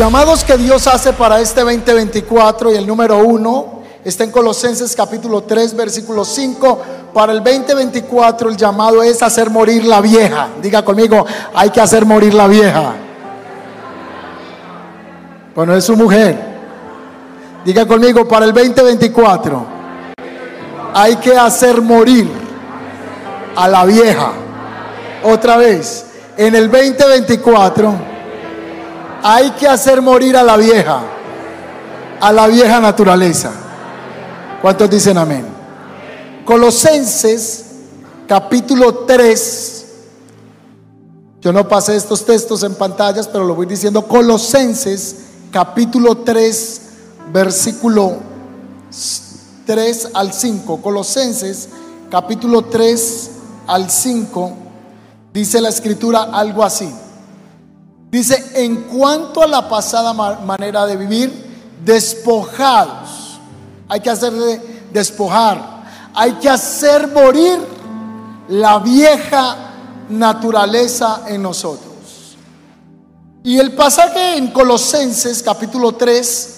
Llamados que Dios hace para este 2024 y el número uno está en Colosenses capítulo 3 versículo 5. Para el 2024 el llamado es hacer morir la vieja. Diga conmigo, hay que hacer morir la vieja. Bueno, es su mujer. Diga conmigo, para el 2024 hay que hacer morir a la vieja. Otra vez, en el 2024 hay que hacer morir a la vieja, a la vieja naturaleza. ¿Cuántos dicen amén? Colosenses capítulo 3. Yo no pasé estos textos en pantallas, pero lo voy diciendo. Colosenses capítulo 3, versículo 3 al 5. Colosenses capítulo 3 al 5. Dice la escritura algo así. Dice, en cuanto a la pasada manera de vivir, despojados. Hay que hacer despojar. Hay que hacer morir la vieja naturaleza en nosotros. Y el pasaje en Colosenses capítulo 3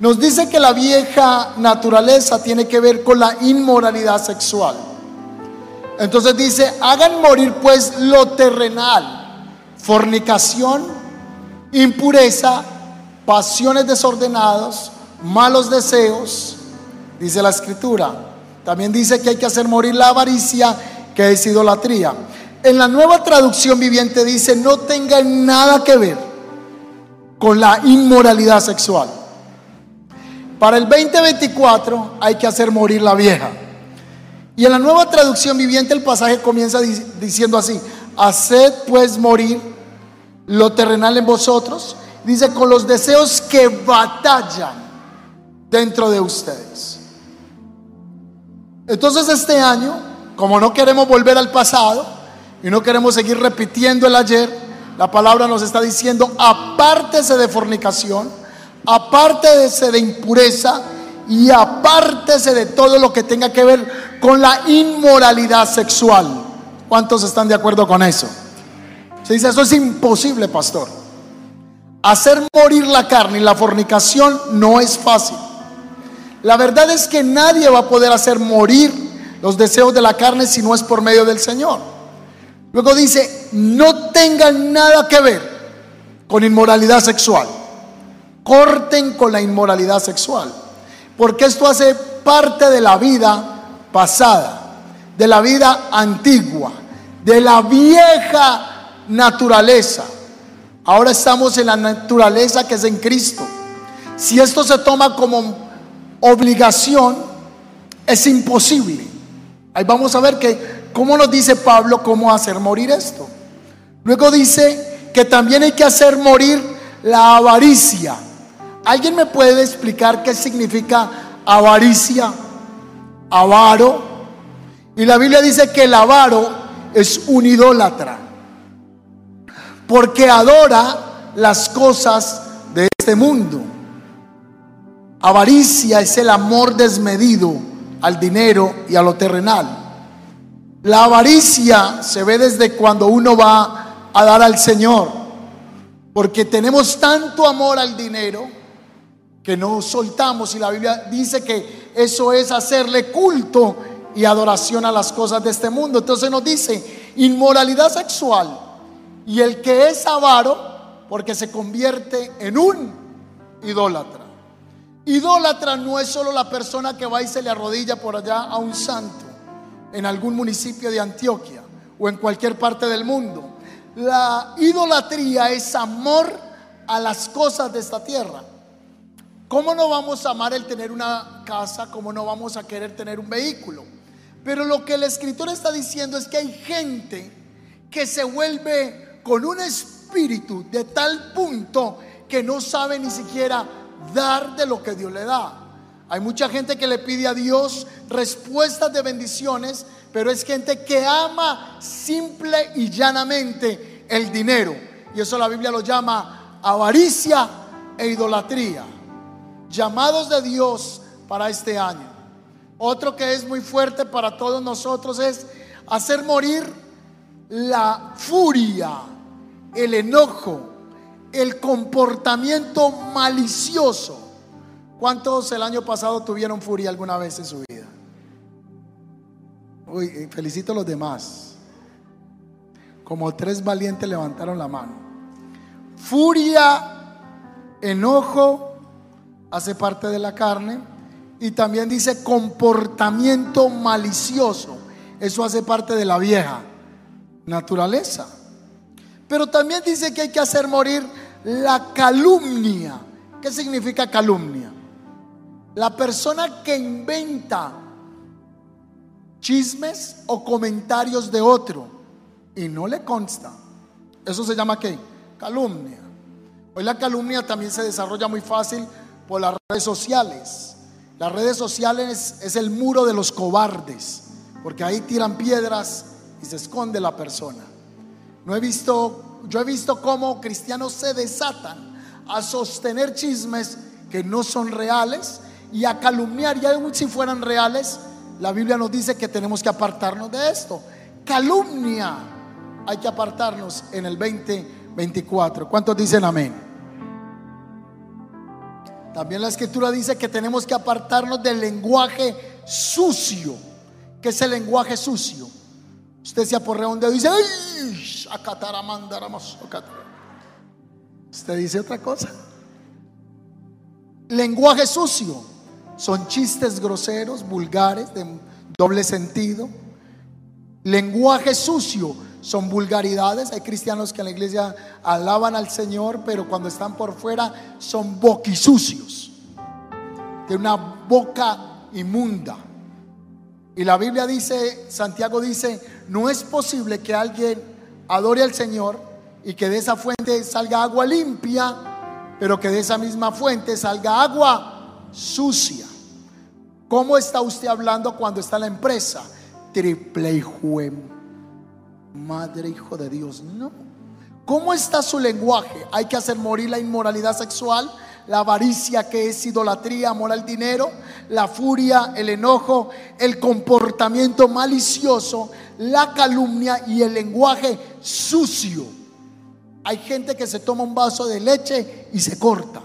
nos dice que la vieja naturaleza tiene que ver con la inmoralidad sexual. Entonces dice, hagan morir pues lo terrenal fornicación, impureza, pasiones desordenadas, malos deseos, dice la escritura. También dice que hay que hacer morir la avaricia, que es idolatría. En la nueva traducción viviente dice, no tenga nada que ver con la inmoralidad sexual. Para el 2024 hay que hacer morir la vieja. Y en la nueva traducción viviente el pasaje comienza diciendo así, haced pues morir lo terrenal en vosotros, dice, con los deseos que batallan dentro de ustedes. Entonces este año, como no queremos volver al pasado y no queremos seguir repitiendo el ayer, la palabra nos está diciendo, apártese de fornicación, apártese de impureza y apártese de todo lo que tenga que ver con la inmoralidad sexual. ¿Cuántos están de acuerdo con eso? Se dice, eso es imposible, pastor. Hacer morir la carne y la fornicación no es fácil. La verdad es que nadie va a poder hacer morir los deseos de la carne si no es por medio del Señor. Luego dice, no tengan nada que ver con inmoralidad sexual. Corten con la inmoralidad sexual. Porque esto hace parte de la vida pasada, de la vida antigua, de la vieja naturaleza. Ahora estamos en la naturaleza que es en Cristo. Si esto se toma como obligación, es imposible. Ahí vamos a ver que, ¿cómo nos dice Pablo cómo hacer morir esto? Luego dice que también hay que hacer morir la avaricia. ¿Alguien me puede explicar qué significa avaricia? Avaro. Y la Biblia dice que el avaro es un idólatra porque adora las cosas de este mundo. Avaricia es el amor desmedido al dinero y a lo terrenal. La avaricia se ve desde cuando uno va a dar al Señor, porque tenemos tanto amor al dinero que no soltamos y la Biblia dice que eso es hacerle culto y adoración a las cosas de este mundo. Entonces nos dice, inmoralidad sexual y el que es avaro, porque se convierte en un idólatra. Idólatra no es solo la persona que va y se le arrodilla por allá a un santo en algún municipio de Antioquia o en cualquier parte del mundo. La idolatría es amor a las cosas de esta tierra. ¿Cómo no vamos a amar el tener una casa? ¿Cómo no vamos a querer tener un vehículo? Pero lo que el escritor está diciendo es que hay gente que se vuelve con un espíritu de tal punto que no sabe ni siquiera dar de lo que Dios le da. Hay mucha gente que le pide a Dios respuestas de bendiciones, pero es gente que ama simple y llanamente el dinero. Y eso la Biblia lo llama avaricia e idolatría. Llamados de Dios para este año. Otro que es muy fuerte para todos nosotros es hacer morir la furia, el enojo, el comportamiento malicioso. ¿Cuántos el año pasado tuvieron furia alguna vez en su vida? Uy, eh, felicito a los demás. Como tres valientes levantaron la mano. Furia, enojo, hace parte de la carne. Y también dice comportamiento malicioso. Eso hace parte de la vieja naturaleza. Pero también dice que hay que hacer morir la calumnia. ¿Qué significa calumnia? La persona que inventa chismes o comentarios de otro y no le consta. Eso se llama qué? Calumnia. Hoy la calumnia también se desarrolla muy fácil por las redes sociales. Las redes sociales es el muro de los cobardes, porque ahí tiran piedras y se esconde la persona. No he visto, yo he visto cómo cristianos se desatan a sostener chismes que no son reales y a calumniar, y aún si fueran reales, la Biblia nos dice que tenemos que apartarnos de esto. Calumnia, hay que apartarnos en el 2024. ¿Cuántos dicen amén? También la escritura dice que tenemos que apartarnos del lenguaje sucio. ¿Qué es el lenguaje sucio? Usted se aporrea un dedo y dice. Usted dice otra cosa. Lenguaje sucio. Son chistes groseros, vulgares, de doble sentido. Lenguaje sucio son vulgaridades. Hay cristianos que en la iglesia alaban al Señor, pero cuando están por fuera son boquisucios. De una boca inmunda. Y la Biblia dice, Santiago dice, no es posible que alguien adore al Señor y que de esa fuente salga agua limpia, pero que de esa misma fuente salga agua sucia. ¿Cómo está usted hablando cuando está en la empresa? Triple hijo, madre hijo de Dios, no. ¿Cómo está su lenguaje? Hay que hacer morir la inmoralidad sexual, la avaricia que es idolatría, amor al dinero, la furia, el enojo, el comportamiento malicioso, la calumnia y el lenguaje sucio. Hay gente que se toma un vaso de leche y se corta.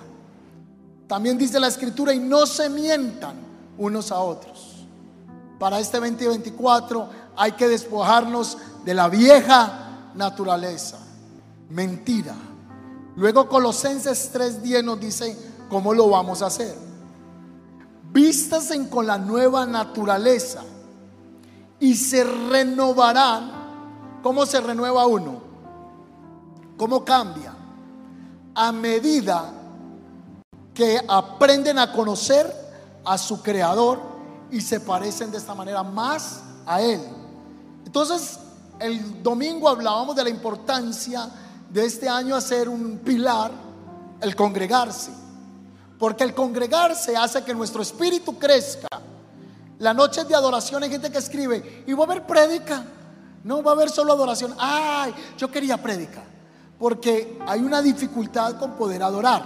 También dice la escritura y no se mientan unos a otros. Para este 2024 hay que despojarnos de la vieja naturaleza, mentira. Luego Colosenses 3:10 nos dice cómo lo vamos a hacer. Vístasen con la nueva naturaleza y se renovarán. ¿Cómo se renueva uno? ¿Cómo cambia? A medida que aprenden a conocer a su creador y se parecen de esta manera más a Él. Entonces, el domingo hablábamos de la importancia de este año hacer un pilar, el congregarse. Porque el congregarse hace que nuestro espíritu crezca. La noche de adoración hay gente que escribe, y va a haber prédica. No va a haber solo adoración. Ay, yo quería prédica. Porque hay una dificultad con poder adorar.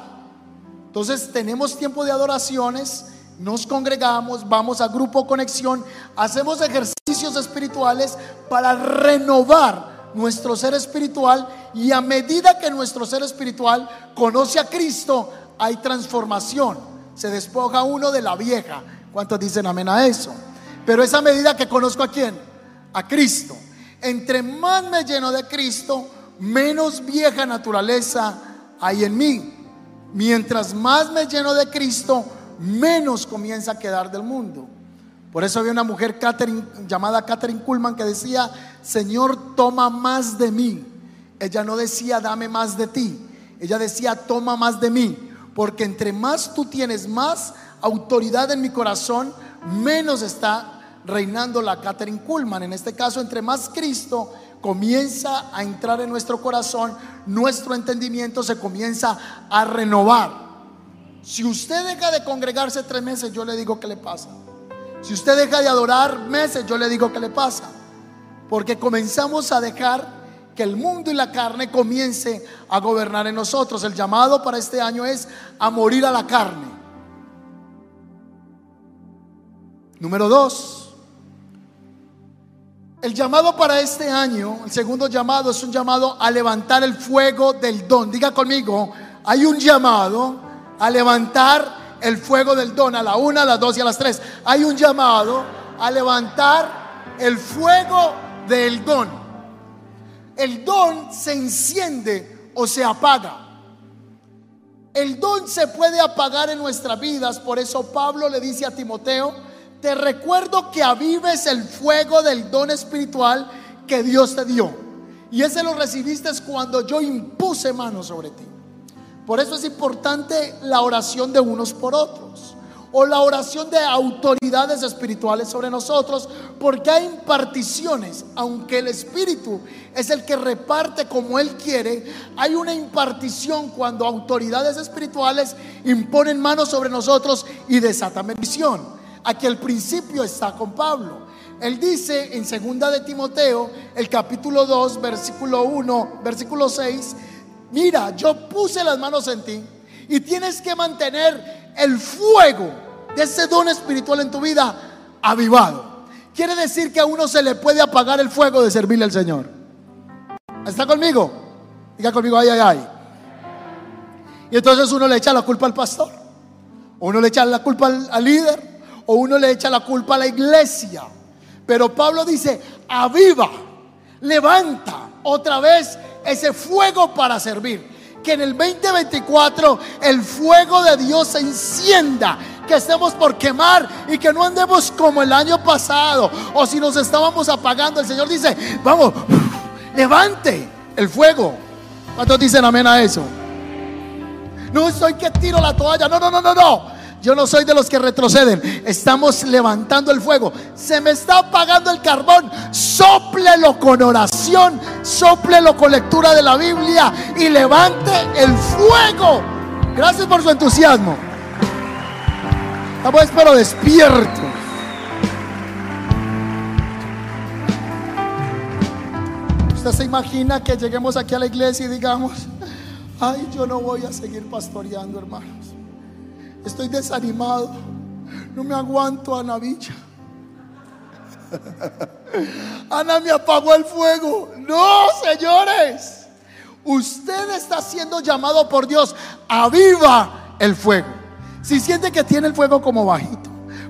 Entonces tenemos tiempo de adoraciones nos congregamos, vamos a grupo conexión, hacemos ejercicios espirituales para renovar nuestro ser espiritual y a medida que nuestro ser espiritual conoce a Cristo, hay transformación. Se despoja uno de la vieja. ¿Cuántos dicen amén a eso? Pero esa medida que conozco a quién? A Cristo. Entre más me lleno de Cristo, menos vieja naturaleza hay en mí. Mientras más me lleno de Cristo, menos comienza a quedar del mundo. Por eso había una mujer llamada Catherine Kuhlman que decía, Señor, toma más de mí. Ella no decía, dame más de ti. Ella decía, toma más de mí. Porque entre más tú tienes más autoridad en mi corazón, menos está reinando la Catherine Kuhlman. En este caso, entre más Cristo comienza a entrar en nuestro corazón, nuestro entendimiento se comienza a renovar. Si usted deja de congregarse tres meses, yo le digo qué le pasa. Si usted deja de adorar meses, yo le digo qué le pasa. Porque comenzamos a dejar que el mundo y la carne comience a gobernar en nosotros. El llamado para este año es a morir a la carne. Número dos, el llamado para este año, el segundo llamado es un llamado a levantar el fuego del don. Diga conmigo, hay un llamado a levantar el fuego del don a la una, a las dos y a las tres. Hay un llamado a levantar el fuego del don. El don se enciende o se apaga. El don se puede apagar en nuestras vidas, por eso Pablo le dice a Timoteo, te recuerdo que avives el fuego del don espiritual que Dios te dio. Y ese lo recibiste cuando yo impuse manos sobre ti. Por eso es importante la oración de unos por otros o la oración de autoridades espirituales sobre nosotros, porque hay imparticiones, aunque el Espíritu es el que reparte como Él quiere, hay una impartición cuando autoridades espirituales imponen manos sobre nosotros y desatan bendición. Aquí el principio está con Pablo. Él dice en segunda de Timoteo, el capítulo 2, versículo 1, versículo 6, mira, yo puse las manos en ti y tienes que mantener el fuego de ese don espiritual en tu vida avivado. Quiere decir que a uno se le puede apagar el fuego de servirle al Señor. ¿Está conmigo? Diga conmigo, ay, ay, ay. Y entonces uno le echa la culpa al pastor, uno le echa la culpa al líder, o uno le echa la culpa a la iglesia. Pero Pablo dice, aviva, levanta otra vez ese fuego para servir. Que en el 2024 el fuego de Dios se encienda. Que estemos por quemar y que no andemos como el año pasado. O si nos estábamos apagando, el Señor dice, vamos, levante el fuego. ¿Cuántos dicen amén a eso? No estoy que tiro la toalla. No, no, no, no, no. Yo no soy de los que retroceden. Estamos levantando el fuego. Se me está apagando el carbón. Sóplelo con oración. Sóplelo con lectura de la Biblia. Y levante el fuego. Gracias por su entusiasmo. Estamos pero despiertos. Usted se imagina que lleguemos aquí a la iglesia y digamos, ay, yo no voy a seguir pastoreando, hermanos. Estoy desanimado. No me aguanto, Ana Villa. Ana me apagó el fuego. No, señores. Usted está siendo llamado por Dios. Aviva el fuego. Si siente que tiene el fuego como bajito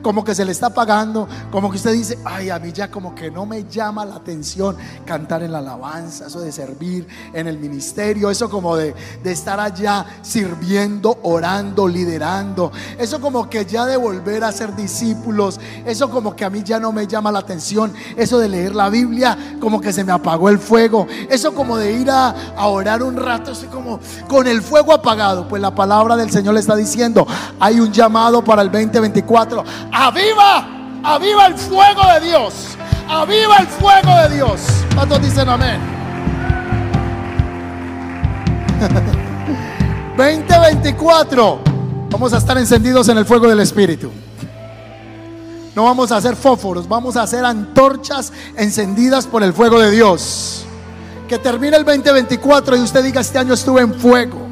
como que se le está apagando, como que usted dice, ay, a mí ya como que no me llama la atención cantar en la alabanza, eso de servir en el ministerio, eso como de, de estar allá sirviendo, orando, liderando, eso como que ya de volver a ser discípulos, eso como que a mí ya no me llama la atención, eso de leer la Biblia, como que se me apagó el fuego, eso como de ir a, a orar un rato, así como con el fuego apagado, pues la palabra del Señor le está diciendo, hay un llamado para el 2024 aviva, aviva el fuego de Dios, aviva el fuego de Dios. ¿Cuántos dicen amén? 2024, vamos a estar encendidos en el fuego del Espíritu. No vamos a hacer fósforos, vamos a hacer antorchas encendidas por el fuego de Dios. Que termine el 2024 y usted diga, este año estuve en fuego.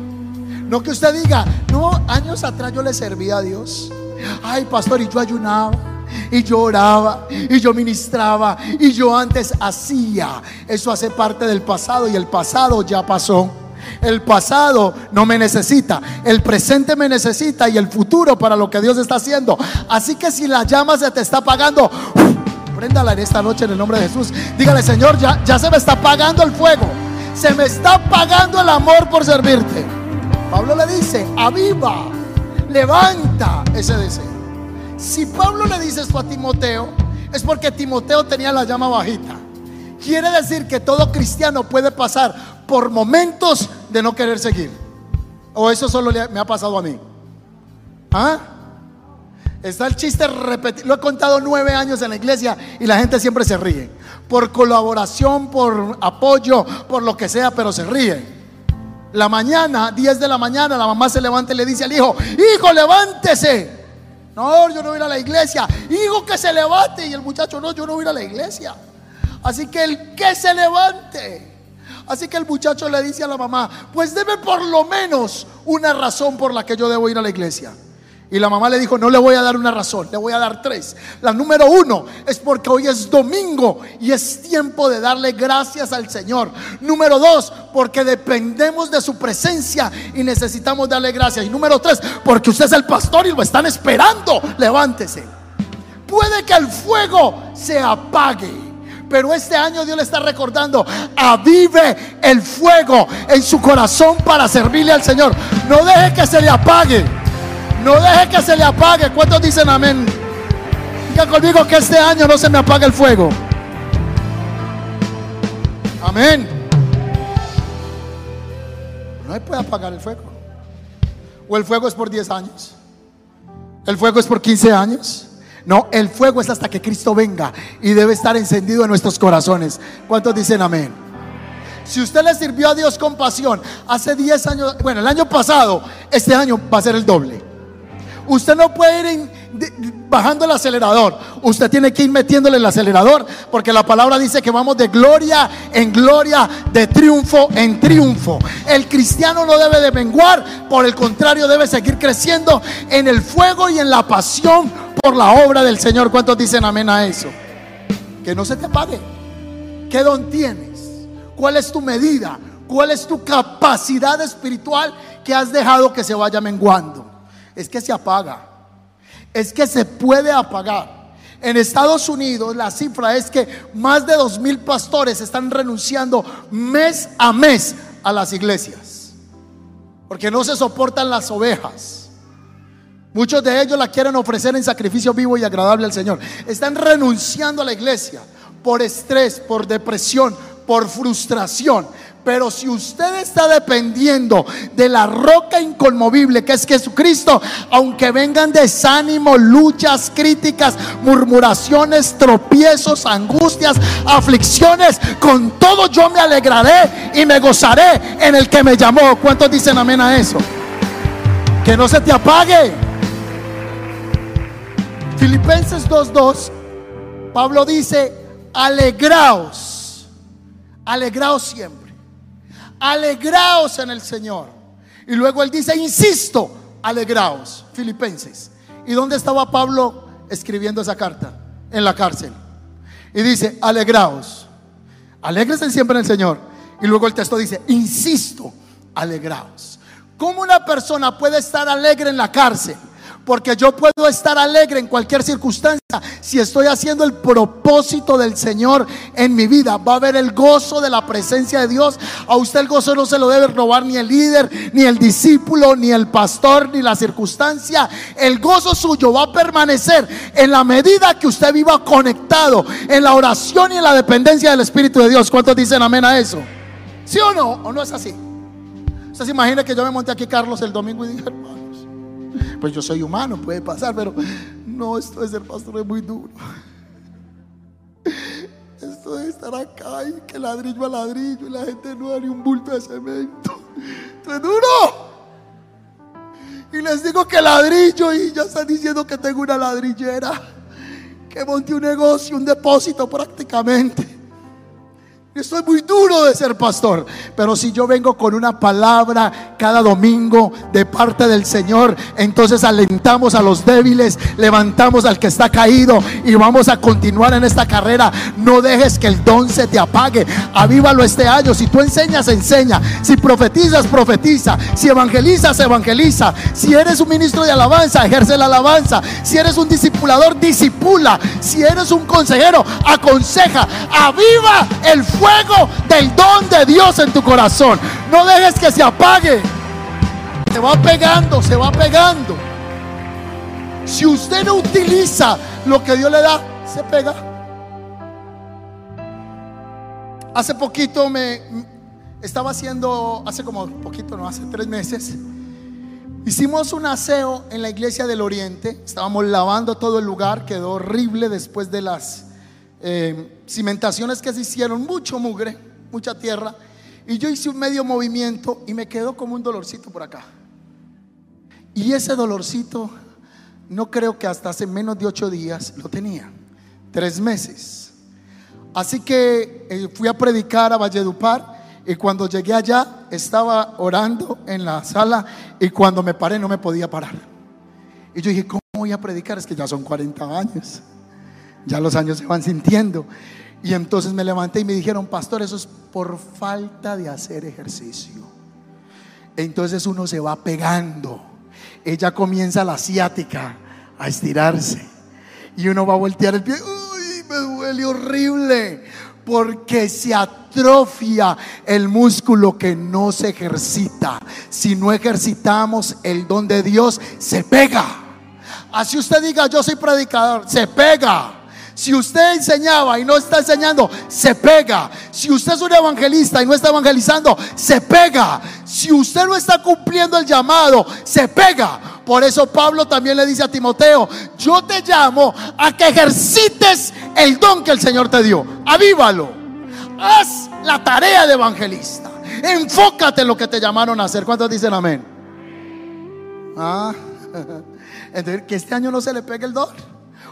No que usted diga, no, años atrás yo le servía a Dios. Ay, pastor, y yo ayunaba. Y yo oraba, y yo ministraba, y yo antes hacía. Eso hace parte del pasado y el pasado ya pasó. El pasado no me necesita, el presente me necesita y el futuro para lo que Dios está haciendo. Así que si la llama se te está apagando, préndala en esta noche en el nombre de Jesús. Dígale, Señor, ya, ya se me está apagando el fuego. Se me está apagando el amor por servirte. Pablo le dice, aviva levanta ese deseo. Si Pablo le dice esto a Timoteo, es porque Timoteo tenía la llama bajita. Quiere decir que todo cristiano puede pasar por momentos de no querer seguir. O eso solo me ha pasado a mí. ¿Ah? Está el chiste repetido. Lo he contado nueve años en la iglesia y la gente siempre se ríe. Por colaboración, por apoyo, por lo que sea, pero se ríe. La mañana, 10 de la mañana, la mamá se levanta y le dice al hijo, hijo, levántese. No, yo no voy a ir a la iglesia. Hijo, que se levante. Y el muchacho, no, yo no voy a ir a la iglesia. Así que el que se levante. Así que el muchacho le dice a la mamá, pues debe por lo menos una razón por la que yo debo ir a la iglesia. Y la mamá le dijo, no le voy a dar una razón, le voy a dar tres. La número uno es porque hoy es domingo y es tiempo de darle gracias al Señor. Número dos, porque dependemos de su presencia y necesitamos darle gracias. Y número tres, porque usted es el pastor y lo están esperando. Levántese. Puede que el fuego se apague. Pero este año Dios le está recordando, avive el fuego en su corazón para servirle al Señor. No deje que se le apague. No deje que se le apague. ¿Cuántos dicen amén? Diga conmigo que este año no se me apague el fuego. Amén. No puede apagar el fuego. O el fuego es por 10 años. El fuego es por 15 años. No, el fuego es hasta que Cristo venga y debe estar encendido en nuestros corazones. ¿Cuántos dicen amén? Si usted le sirvió a Dios con pasión hace 10 años, bueno, el año pasado, este año va a ser el doble. Usted no puede ir bajando el acelerador. Usted tiene que ir metiéndole el acelerador. Porque la palabra dice que vamos de gloria en gloria, de triunfo en triunfo. El cristiano no debe de menguar. Por el contrario, debe seguir creciendo en el fuego y en la pasión por la obra del Señor. ¿Cuántos dicen amén a eso? Que no se te apague. ¿Qué don tienes? ¿Cuál es tu medida? ¿Cuál es tu capacidad espiritual que has dejado que se vaya menguando? Es que se apaga. Es que se puede apagar. En Estados Unidos la cifra es que más de dos mil pastores están renunciando mes a mes a las iglesias. Porque no se soportan las ovejas. Muchos de ellos la quieren ofrecer en sacrificio vivo y agradable al Señor. Están renunciando a la iglesia por estrés, por depresión, por frustración. Pero si usted está dependiendo de la roca inconmovible que es Jesucristo, aunque vengan desánimo, luchas, críticas, murmuraciones, tropiezos, angustias, aflicciones, con todo yo me alegraré y me gozaré en el que me llamó. ¿Cuántos dicen amén a eso? Que no se te apague. Filipenses 2.2, Pablo dice, alegraos, alegraos siempre, alegraos en el Señor. Y luego él dice, insisto, alegraos, Filipenses. ¿Y dónde estaba Pablo escribiendo esa carta? En la cárcel. Y dice, alegraos, alegrense siempre en el Señor. Y luego el texto dice, insisto, alegraos. ¿Cómo una persona puede estar alegre en la cárcel? Porque yo puedo estar alegre en cualquier circunstancia si estoy haciendo el propósito del Señor en mi vida. Va a haber el gozo de la presencia de Dios. A usted el gozo no se lo debe robar ni el líder, ni el discípulo, ni el pastor, ni la circunstancia. El gozo suyo va a permanecer en la medida que usted viva conectado en la oración y en la dependencia del Espíritu de Dios. ¿Cuántos dicen amén a eso? ¿Sí o no? ¿O no es así? Usted se imagina que yo me monté aquí, Carlos, el domingo y dije, hermano pues yo soy humano, puede pasar, pero no, esto de ser pastor es muy duro. Esto de estar acá y que ladrillo a ladrillo y la gente no da ni un bulto de cemento. Esto es duro. Y les digo que ladrillo y ya están diciendo que tengo una ladrillera. Que monte un negocio, un depósito prácticamente. Estoy muy duro de ser pastor, pero si yo vengo con una palabra cada domingo de parte del Señor, entonces alentamos a los débiles, levantamos al que está caído y vamos a continuar en esta carrera. No dejes que el don se te apague. Avívalo este año. Si tú enseñas, enseña. Si profetizas, profetiza. Si evangelizas, evangeliza. Si eres un ministro de alabanza, ejerce la alabanza. Si eres un discipulador, disipula. Si eres un consejero, aconseja. Aviva el fuego fuego del don de Dios en tu corazón. No dejes que se apague. Se va pegando, se va pegando. Si usted no utiliza lo que Dios le da, se pega. Hace poquito me estaba haciendo, hace como poquito, no, hace tres meses, hicimos un aseo en la iglesia del Oriente. Estábamos lavando todo el lugar, quedó horrible después de las eh, cimentaciones que se hicieron, mucho mugre, mucha tierra. Y yo hice un medio movimiento y me quedó como un dolorcito por acá. Y ese dolorcito, no creo que hasta hace menos de ocho días lo tenía. Tres meses. Así que eh, fui a predicar a Valledupar y cuando llegué allá estaba orando en la sala y cuando me paré no me podía parar. Y yo dije, ¿cómo voy a predicar? Es que ya son 40 años. Ya los años se van sintiendo. Y entonces me levanté y me dijeron, pastor, eso es por falta de hacer ejercicio. Entonces uno se va pegando. Ella comienza la asiática a estirarse. Y uno va a voltear el pie. Uy, me duele horrible. Porque se atrofia el músculo que no se ejercita. Si no ejercitamos el don de Dios, se pega. Así usted diga, yo soy predicador, se pega. Si usted enseñaba y no está enseñando, se pega. Si usted es un evangelista y no está evangelizando, se pega. Si usted no está cumpliendo el llamado, se pega. Por eso Pablo también le dice a Timoteo, yo te llamo a que ejercites el don que el Señor te dio. Avívalo. Haz la tarea de evangelista. Enfócate en lo que te llamaron a hacer. ¿Cuántos dicen amén? Ah, entonces que este año no se le pegue el don.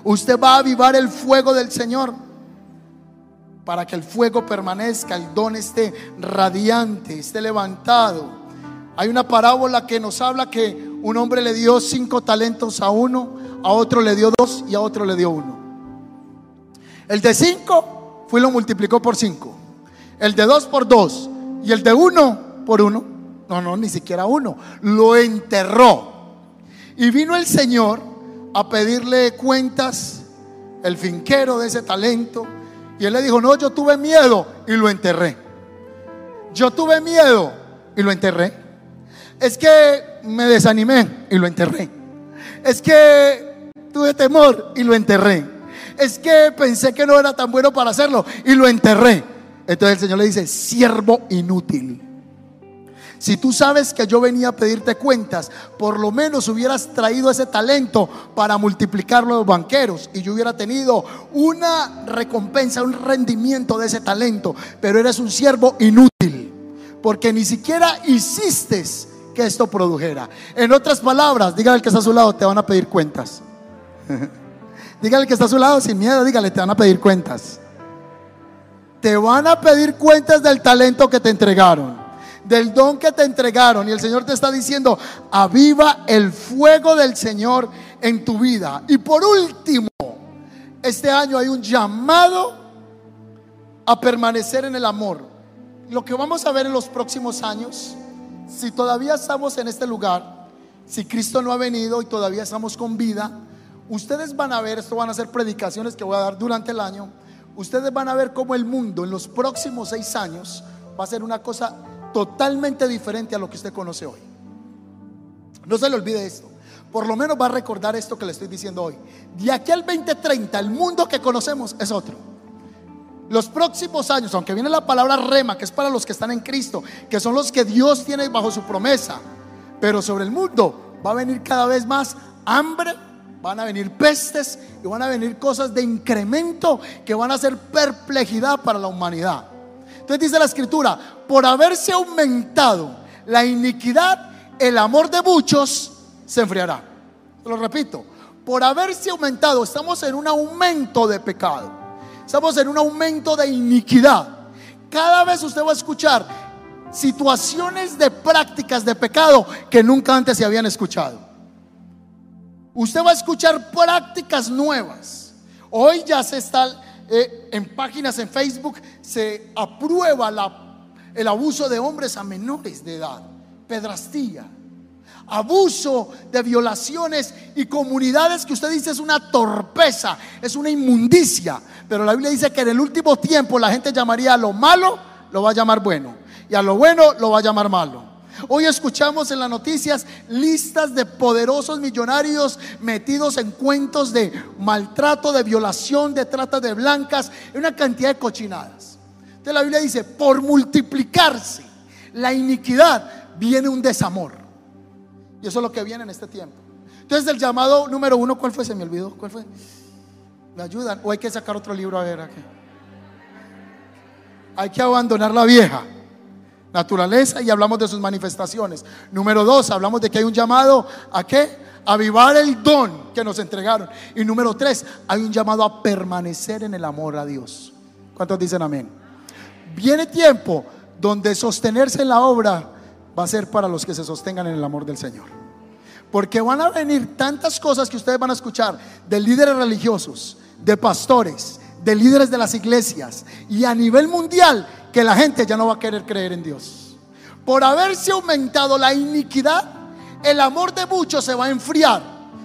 Usted va a avivar el fuego del Señor para que el fuego permanezca, el don esté radiante, esté levantado. Hay una parábola que nos habla que un hombre le dio cinco talentos a uno, a otro le dio dos y a otro le dio uno. El de cinco fue y lo multiplicó por cinco. El de dos por dos. Y el de uno por uno. No, no, ni siquiera uno. Lo enterró. Y vino el Señor a pedirle cuentas el finquero de ese talento. Y él le dijo, no, yo tuve miedo y lo enterré. Yo tuve miedo y lo enterré. Es que me desanimé y lo enterré. Es que tuve temor y lo enterré. Es que pensé que no era tan bueno para hacerlo y lo enterré. Entonces el Señor le dice, siervo inútil. Si tú sabes que yo venía a pedirte cuentas, por lo menos hubieras traído ese talento para multiplicarlo los banqueros y yo hubiera tenido una recompensa, un rendimiento de ese talento. Pero eres un siervo inútil, porque ni siquiera hiciste que esto produjera. En otras palabras, dígale al que está a su lado, te van a pedir cuentas. dígale al que está a su lado sin miedo, dígale, te van a pedir cuentas. Te van a pedir cuentas del talento que te entregaron del don que te entregaron. Y el Señor te está diciendo, aviva el fuego del Señor en tu vida. Y por último, este año hay un llamado a permanecer en el amor. Lo que vamos a ver en los próximos años, si todavía estamos en este lugar, si Cristo no ha venido y todavía estamos con vida, ustedes van a ver, esto van a ser predicaciones que voy a dar durante el año, ustedes van a ver cómo el mundo en los próximos seis años va a ser una cosa totalmente diferente a lo que usted conoce hoy. No se le olvide esto. Por lo menos va a recordar esto que le estoy diciendo hoy. De aquí al 2030, el mundo que conocemos es otro. Los próximos años, aunque viene la palabra rema, que es para los que están en Cristo, que son los que Dios tiene bajo su promesa, pero sobre el mundo va a venir cada vez más hambre, van a venir pestes y van a venir cosas de incremento que van a ser perplejidad para la humanidad. Entonces dice la escritura, por haberse aumentado la iniquidad, el amor de muchos se enfriará. Lo repito, por haberse aumentado, estamos en un aumento de pecado. Estamos en un aumento de iniquidad. Cada vez usted va a escuchar situaciones de prácticas de pecado que nunca antes se habían escuchado. Usted va a escuchar prácticas nuevas. Hoy ya se está eh, en páginas en Facebook, se aprueba la el abuso de hombres a menores de edad, pedrastía, abuso de violaciones y comunidades que usted dice es una torpeza, es una inmundicia. Pero la Biblia dice que en el último tiempo la gente llamaría a lo malo, lo va a llamar bueno, y a lo bueno lo va a llamar malo. Hoy escuchamos en las noticias listas de poderosos millonarios metidos en cuentos de maltrato, de violación, de trata de blancas, una cantidad de cochinadas. Entonces la Biblia dice, por multiplicarse la iniquidad viene un desamor. Y eso es lo que viene en este tiempo. Entonces el llamado número uno, ¿cuál fue? Se me olvidó. ¿Cuál fue? ¿Me ayudan? ¿O hay que sacar otro libro a ver aquí? Hay que abandonar la vieja. naturaleza y hablamos de sus manifestaciones. Número dos, hablamos de que hay un llamado a qué? Avivar el don que nos entregaron. Y número tres, hay un llamado a permanecer en el amor a Dios. ¿Cuántos dicen amén? Viene tiempo donde sostenerse en la obra va a ser para los que se sostengan en el amor del Señor. Porque van a venir tantas cosas que ustedes van a escuchar de líderes religiosos, de pastores, de líderes de las iglesias y a nivel mundial que la gente ya no va a querer creer en Dios. Por haberse aumentado la iniquidad, el amor de muchos se va a enfriar.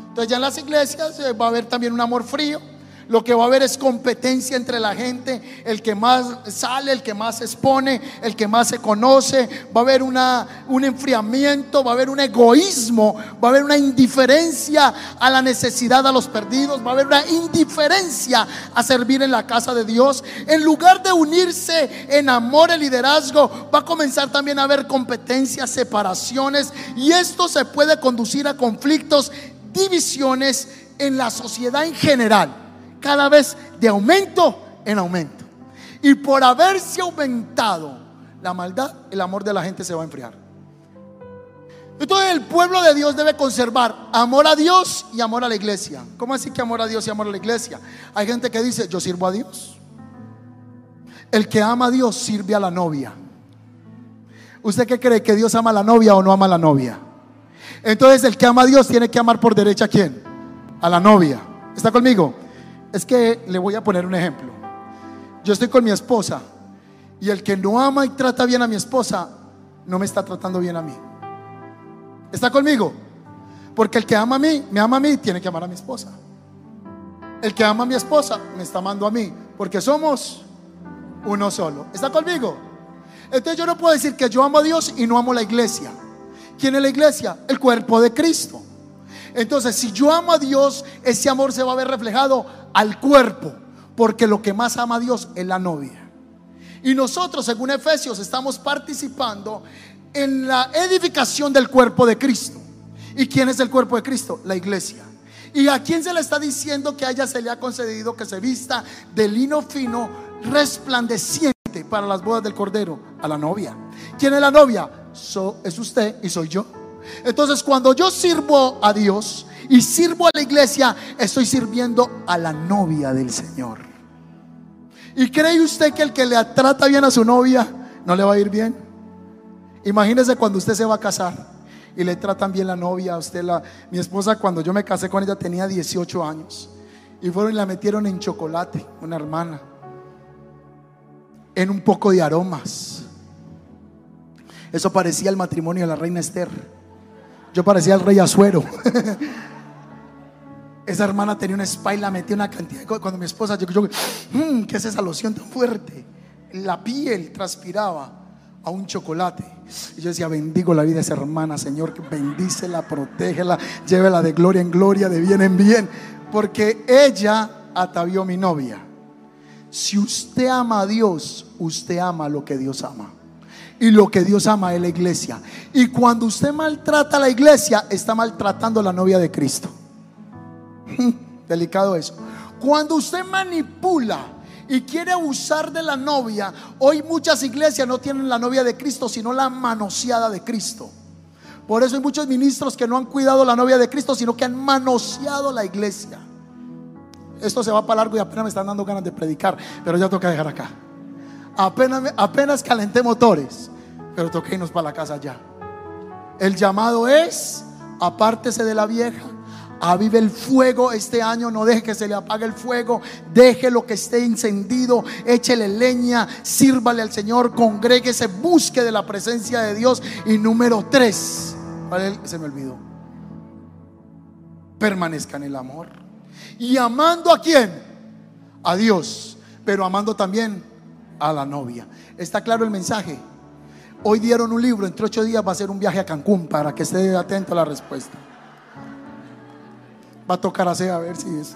Entonces ya en las iglesias va a haber también un amor frío lo que va a haber es competencia entre la gente, el que más sale, el que más se expone, el que más se conoce, va a haber un enfriamiento, va a haber un egoísmo, va a haber una indiferencia a la necesidad a los perdidos, va a haber una indiferencia a servir en la casa de Dios. En lugar de unirse en amor y liderazgo, va a comenzar también a haber competencias, separaciones. Y esto se puede conducir a conflictos, divisiones en la sociedad en general cada vez de aumento en aumento. Y por haberse aumentado la maldad, el amor de la gente se va a enfriar. Entonces el pueblo de Dios debe conservar amor a Dios y amor a la iglesia. ¿Cómo así que amor a Dios y amor a la iglesia? Hay gente que dice, yo sirvo a Dios. El que ama a Dios sirve a la novia. ¿Usted qué cree? ¿Que Dios ama a la novia o no ama a la novia? Entonces el que ama a Dios tiene que amar por derecha a quién? A la novia. ¿Está conmigo? Es que le voy a poner un ejemplo. Yo estoy con mi esposa y el que no ama y trata bien a mi esposa no me está tratando bien a mí. ¿Está conmigo? Porque el que ama a mí, me ama a mí, tiene que amar a mi esposa. El que ama a mi esposa me está amando a mí, porque somos uno solo. ¿Está conmigo? Entonces yo no puedo decir que yo amo a Dios y no amo la iglesia. ¿Quién es la iglesia? El cuerpo de Cristo. Entonces, si yo amo a Dios, ese amor se va a ver reflejado al cuerpo, porque lo que más ama a Dios es la novia. Y nosotros, según Efesios, estamos participando en la edificación del cuerpo de Cristo. ¿Y quién es el cuerpo de Cristo? La iglesia. ¿Y a quién se le está diciendo que a ella se le ha concedido que se vista de lino fino, resplandeciente para las bodas del Cordero? A la novia. ¿Quién es la novia? es usted y soy yo. Entonces cuando yo sirvo a Dios y sirvo a la iglesia, estoy sirviendo a la novia del Señor. ¿Y cree usted que el que le trata bien a su novia no le va a ir bien? Imagínese cuando usted se va a casar y le tratan bien la novia usted. Mi esposa cuando yo me casé con ella tenía 18 años y fueron y la metieron en chocolate, una hermana, en un poco de aromas. Eso parecía el matrimonio de la reina Esther. Yo parecía el rey Azuero. Esa hermana tenía una spa y la metía una cantidad de cosas. Cuando mi esposa llegó, yo, mmm, ¿qué es esa loción tan fuerte? La piel transpiraba a un chocolate. Y yo decía, bendigo la vida de esa hermana, Señor, bendícela, protégela, llévela de gloria en gloria, de bien en bien. Porque ella atavió mi novia. Si usted ama a Dios, usted ama lo que Dios ama. Y lo que Dios ama es la iglesia. Y cuando usted maltrata a la iglesia, está maltratando a la novia de Cristo. Delicado eso. Cuando usted manipula y quiere abusar de la novia, hoy muchas iglesias no tienen la novia de Cristo, sino la manoseada de Cristo. Por eso hay muchos ministros que no han cuidado la novia de Cristo, sino que han manoseado la iglesia. Esto se va para largo y apenas me están dando ganas de predicar, pero ya toca dejar acá. Apenas, apenas calenté motores, pero toqué irnos para la casa ya. El llamado es, apártese de la vieja, avive el fuego este año, no deje que se le apague el fuego, deje lo que esté encendido, échele leña, sírvale al Señor, congréguese, busque de la presencia de Dios. Y número tres, se me olvidó, permanezca en el amor. Y amando a quién? A Dios, pero amando también a la novia. ¿Está claro el mensaje? Hoy dieron un libro, entre ocho días va a ser un viaje a Cancún para que esté atento a la respuesta. Va a tocar así a ver si es.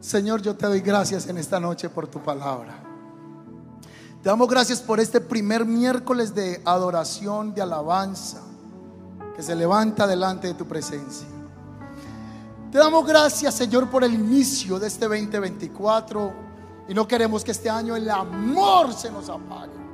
Señor, yo te doy gracias en esta noche por tu palabra. Te damos gracias por este primer miércoles de adoración, de alabanza, que se levanta delante de tu presencia. Te damos gracias, Señor, por el inicio de este 2024 y no queremos que este año el amor se nos apague.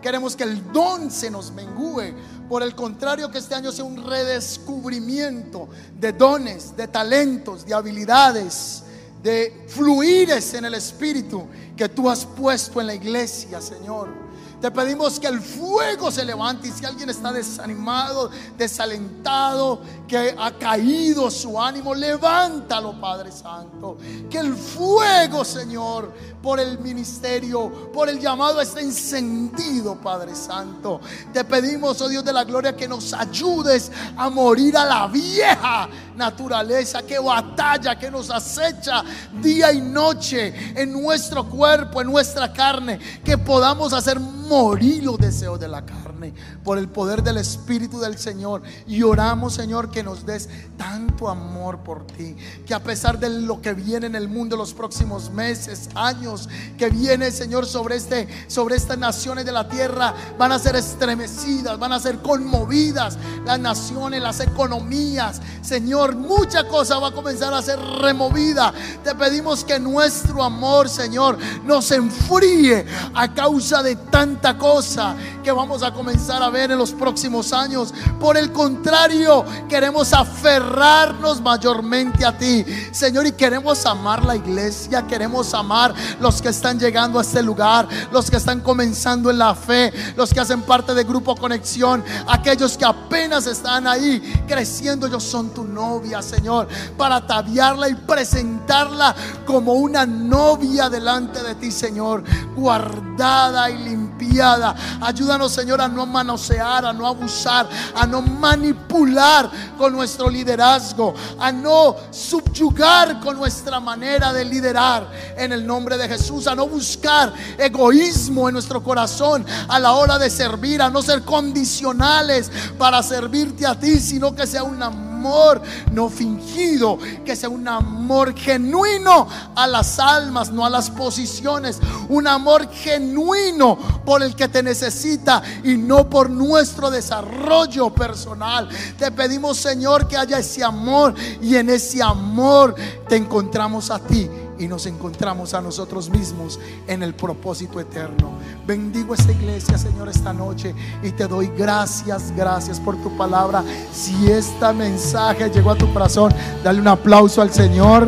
Queremos que el don se nos mengúe. Por el contrario, que este año sea un redescubrimiento de dones, de talentos, de habilidades, de fluires en el Espíritu que tú has puesto en la iglesia, Señor. Te pedimos que el fuego se levante y si alguien está desanimado, desalentado, que ha caído su ánimo, levántalo, Padre Santo. Que el fuego, Señor, por el ministerio, por el llamado esté encendido, Padre Santo. Te pedimos, oh Dios de la gloria, que nos ayudes a morir a la vieja naturaleza que batalla, que nos acecha día y noche en nuestro cuerpo, en nuestra carne, que podamos hacer morir los deseos de la carne por el poder del Espíritu del Señor. Y oramos, Señor, que nos des tanto amor por ti, que a pesar de lo que viene en el mundo los próximos meses, años, que viene, Señor, sobre este sobre estas naciones de la tierra, van a ser estremecidas, van a ser conmovidas las naciones, las economías, Señor, mucha cosa va a comenzar a ser removida. Te pedimos que nuestro amor, Señor, nos enfríe a causa de tanta cosa vamos a comenzar a ver en los próximos años. Por el contrario, queremos aferrarnos mayormente a ti, Señor, y queremos amar la iglesia, queremos amar los que están llegando a este lugar, los que están comenzando en la fe, los que hacen parte de Grupo Conexión, aquellos que apenas están ahí creciendo. Ellos son tu novia, Señor, para ataviarla y presentarla como una novia delante de ti, Señor, guardada y limpiada. Ayúdanos, Señor, a no manosear, a no abusar, a no manipular con nuestro liderazgo, a no subyugar con nuestra manera de liderar en el nombre de Jesús, a no buscar egoísmo en nuestro corazón a la hora de servir, a no ser condicionales para servirte a ti, sino que sea una amor no fingido, que sea un amor genuino a las almas, no a las posiciones, un amor genuino por el que te necesita y no por nuestro desarrollo personal. Te pedimos, Señor, que haya ese amor y en ese amor te encontramos a ti y nos encontramos a nosotros mismos en el propósito eterno. Bendigo esta iglesia, Señor, esta noche y te doy gracias, gracias por tu palabra. Si este mensaje llegó a tu corazón, dale un aplauso al Señor.